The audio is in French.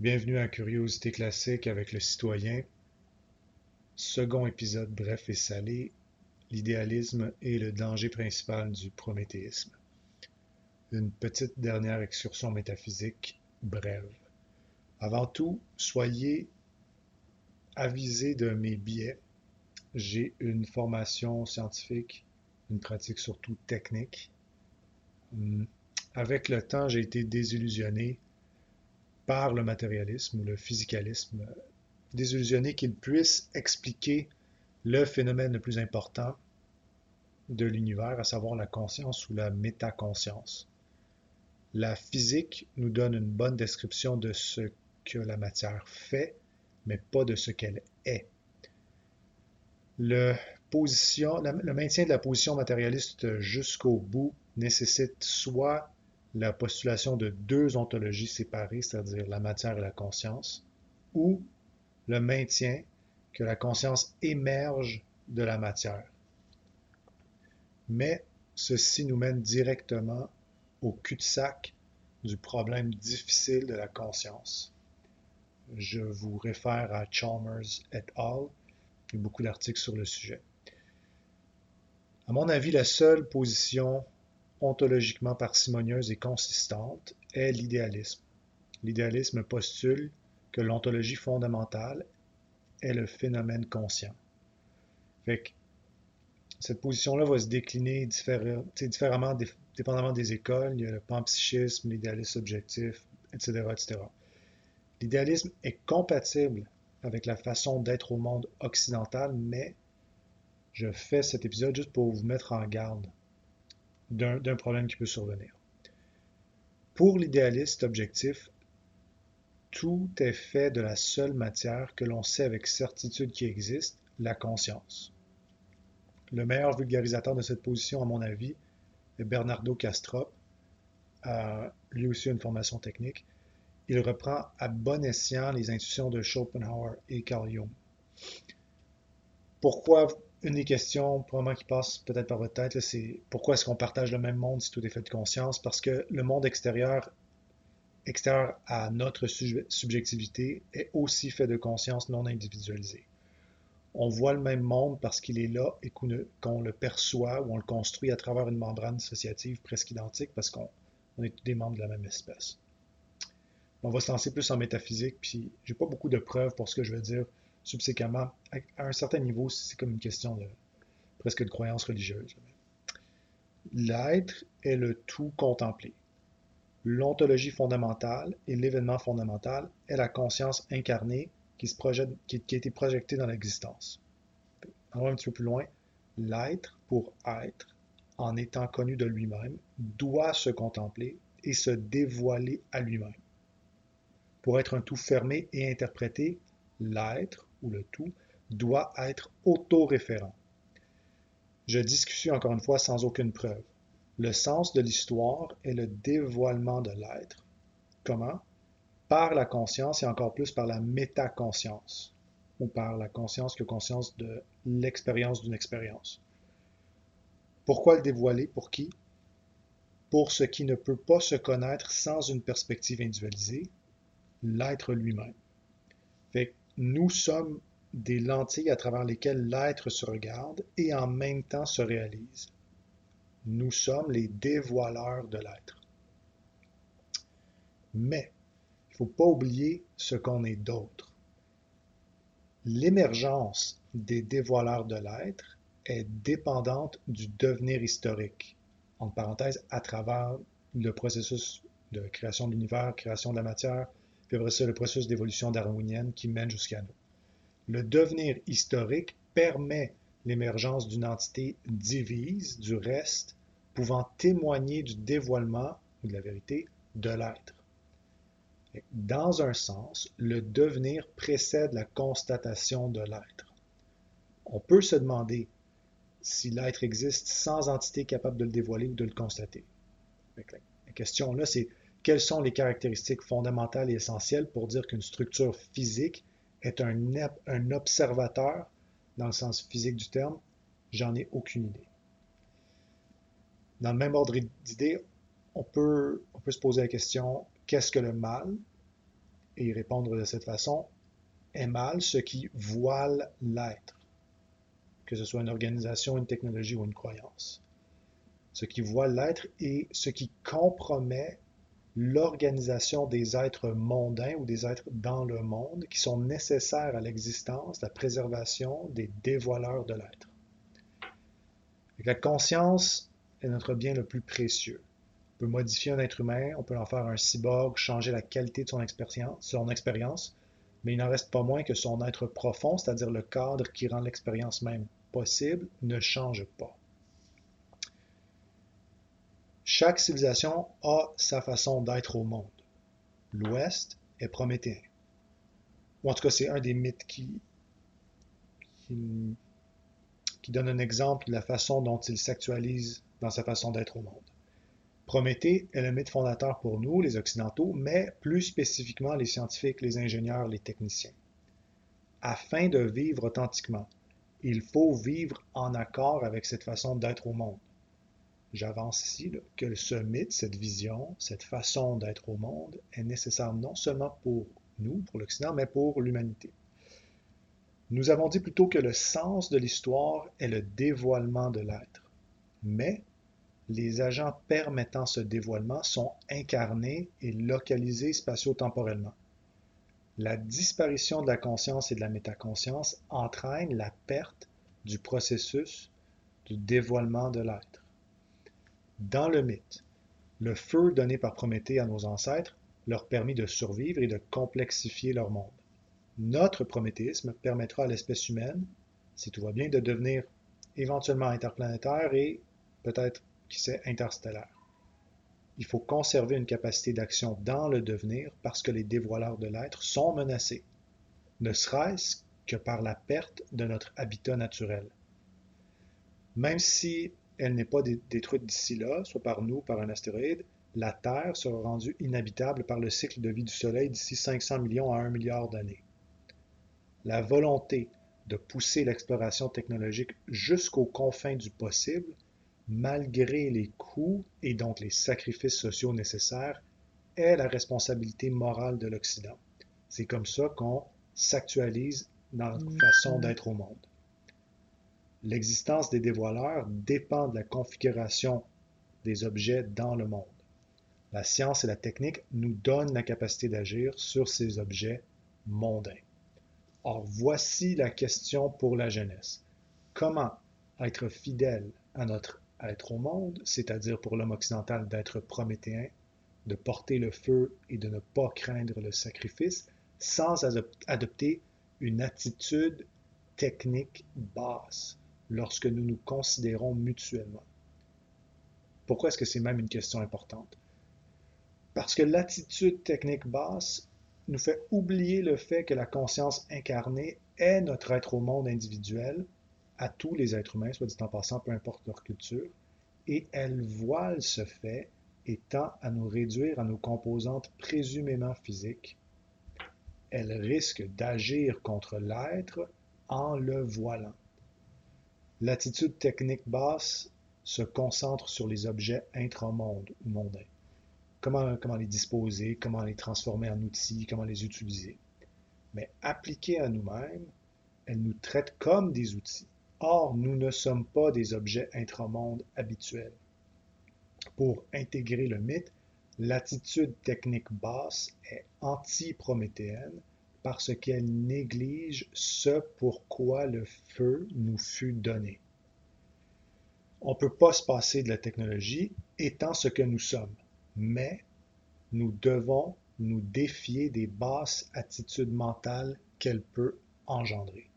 Bienvenue à Curiosité classique avec le citoyen. Second épisode bref et salé, l'idéalisme et le danger principal du prométhéisme. Une petite dernière excursion métaphysique brève. Avant tout, soyez avisés de mes biais. J'ai une formation scientifique, une pratique surtout technique. Hum, avec le temps, j'ai été désillusionné par le matérialisme ou le physicalisme, désillusionné qu'il puisse expliquer le phénomène le plus important de l'univers, à savoir la conscience ou la métaconscience. La physique nous donne une bonne description de ce que la matière fait, mais pas de ce qu'elle est. Le, le maintien de la position matérialiste jusqu'au bout nécessite soit la postulation de deux ontologies séparées, c'est-à-dire la matière et la conscience, ou le maintien que la conscience émerge de la matière. Mais ceci nous mène directement au cul-de-sac du problème difficile de la conscience. Je vous réfère à Chalmers et al. Il y a beaucoup d'articles sur le sujet. À mon avis, la seule position ontologiquement parcimonieuse et consistante est l'idéalisme. L'idéalisme postule que l'ontologie fondamentale est le phénomène conscient. Fait cette position-là va se décliner différemment dépendamment des écoles. Il y a le panpsychisme, l'idéalisme objectif, etc. etc. L'idéalisme est compatible avec la façon d'être au monde occidental, mais je fais cet épisode juste pour vous mettre en garde d'un problème qui peut survenir. Pour l'idéaliste objectif, tout est fait de la seule matière que l'on sait avec certitude qui existe, la conscience. Le meilleur vulgarisateur de cette position, à mon avis, est Bernardo Castrop, a lui aussi une formation technique. Il reprend à bon escient les intuitions de Schopenhauer et Carl Jung. Pourquoi une des questions probablement qui passe peut-être par votre tête, c'est pourquoi est-ce qu'on partage le même monde si tout est fait de conscience? Parce que le monde extérieur, extérieur à notre subjectivité, est aussi fait de conscience non individualisée. On voit le même monde parce qu'il est là et qu'on le perçoit ou on le construit à travers une membrane dissociative presque identique parce qu'on est tous des membres de la même espèce. On va se lancer plus en métaphysique, puis j'ai pas beaucoup de preuves pour ce que je veux dire subséquemment, à un certain niveau, c'est comme une question de presque de croyance religieuse. L'être est le tout contemplé. L'ontologie fondamentale et l'événement fondamental est la conscience incarnée qui, a été projetée dans l'existence. On va un petit peu plus loin. L'être, pour être, en étant connu de lui-même, doit se contempler et se dévoiler à lui-même. Pour être un tout fermé et interprété, l'être, ou le tout, doit être autoréférent. Je discute encore une fois sans aucune preuve. Le sens de l'histoire est le dévoilement de l'être. Comment? Par la conscience et encore plus par la métaconscience, ou par la conscience que conscience de l'expérience d'une expérience. Pourquoi le dévoiler? Pour qui? Pour ce qui ne peut pas se connaître sans une perspective individualisée, l'être lui-même. Fait nous sommes des lentilles à travers lesquelles l'être se regarde et en même temps se réalise. Nous sommes les dévoileurs de l'être. Mais il ne faut pas oublier ce qu'on est d'autre. L'émergence des dévoileurs de l'être est dépendante du devenir historique, en parenthèse, à travers le processus de création de l'univers, création de la matière, puis après le processus d'évolution darwinienne qui mène jusqu'à nous. Le devenir historique permet l'émergence d'une entité divise du reste, pouvant témoigner du dévoilement ou de la vérité de l'être. Dans un sens, le devenir précède la constatation de l'être. On peut se demander si l'être existe sans entité capable de le dévoiler ou de le constater. La question là, c'est quelles sont les caractéristiques fondamentales et essentielles pour dire qu'une structure physique est un, observateur dans le sens physique du terme? J'en ai aucune idée. Dans le même ordre peut, on peut se poser la question qu'est-ce que le mal et y répondre de cette façon est mal ce qui voile l'être, que ce soit une organisation, une technologie ou une croyance. Ce qui voile l'être est ce qui compromet l'organisation des êtres mondains ou des êtres dans le monde qui sont nécessaires à l'existence, la préservation des dévoileurs de l'être. La conscience est notre bien le plus précieux. On peut modifier un être humain, on peut en faire un cyborg, changer la qualité de son expérience, son expérience mais il n'en reste pas moins que son être profond, c'est-à-dire le cadre qui rend l'expérience même possible, ne change pas. Chaque civilisation a sa façon d'être au monde. L'Ouest est prométhéen. Ou en tout cas, c'est un des mythes qui, qui, qui donne un exemple de la façon dont il s'actualise dans sa façon d'être au monde. Prométhée est le mythe fondateur pour nous, les Occidentaux, mais plus spécifiquement les scientifiques, les ingénieurs, les techniciens. Afin de vivre authentiquement, il faut vivre en accord avec cette façon d'être au monde. J'avance ici que ce mythe, cette vision, cette façon d'être au monde est nécessaire non seulement pour nous, pour l'Occident, mais pour l'humanité. Nous avons dit plutôt que le sens de l'histoire est le dévoilement de l'être. Mais les agents permettant ce dévoilement sont incarnés et localisés spatio-temporellement. La disparition de la conscience et de la métaconscience entraîne la perte du processus du dévoilement de l'être. Dans le mythe, le feu donné par Prométhée à nos ancêtres leur permit de survivre et de complexifier leur monde. Notre prométhéisme permettra à l'espèce humaine, si tout va bien, de devenir éventuellement interplanétaire et peut-être qui c'est interstellaire. Il faut conserver une capacité d'action dans le devenir parce que les dévoileurs de l'être sont menacés, ne serait-ce que par la perte de notre habitat naturel. Même si elle n'est pas détruite d'ici là, soit par nous, par un astéroïde, la Terre sera rendue inhabitable par le cycle de vie du Soleil d'ici 500 millions à 1 milliard d'années. La volonté de pousser l'exploration technologique jusqu'aux confins du possible malgré les coûts et donc les sacrifices sociaux nécessaires, est la responsabilité morale de l'Occident. C'est comme ça qu'on s'actualise dans notre mm. façon d'être au monde. L'existence des dévoileurs dépend de la configuration des objets dans le monde. La science et la technique nous donnent la capacité d'agir sur ces objets mondains. Or, voici la question pour la jeunesse. Comment être fidèle à notre être au monde, c'est-à-dire pour l'homme occidental d'être prométhéen, de porter le feu et de ne pas craindre le sacrifice, sans adopter une attitude technique basse? Lorsque nous nous considérons mutuellement. Pourquoi est-ce que c'est même une question importante? Parce que l'attitude technique basse nous fait oublier le fait que la conscience incarnée est notre être au monde individuel à tous les êtres humains, soit dit en passant, peu importe leur culture, et elle voile ce fait et tend à nous réduire à nos composantes présumément physiques. Elle risque d'agir contre l'être en le voilant. L'attitude technique basse se concentre sur les objets intramondes ou mondains. Comment, les disposer, comment les transformer en outils, comment les utiliser. Mais appliquée à nous-mêmes, elle nous traite comme des outils. Or, nous ne sommes pas des objets intramondes habituels. Pour intégrer le mythe, l'attitude technique basse est anti-prométhéenne parce qu'elle néglige ce pourquoi le feu nous fut donné. On ne peut pas se passer de la technologie étant ce que nous sommes, mais nous devons nous défier des basses attitudes mentales qu'elle peut engendrer.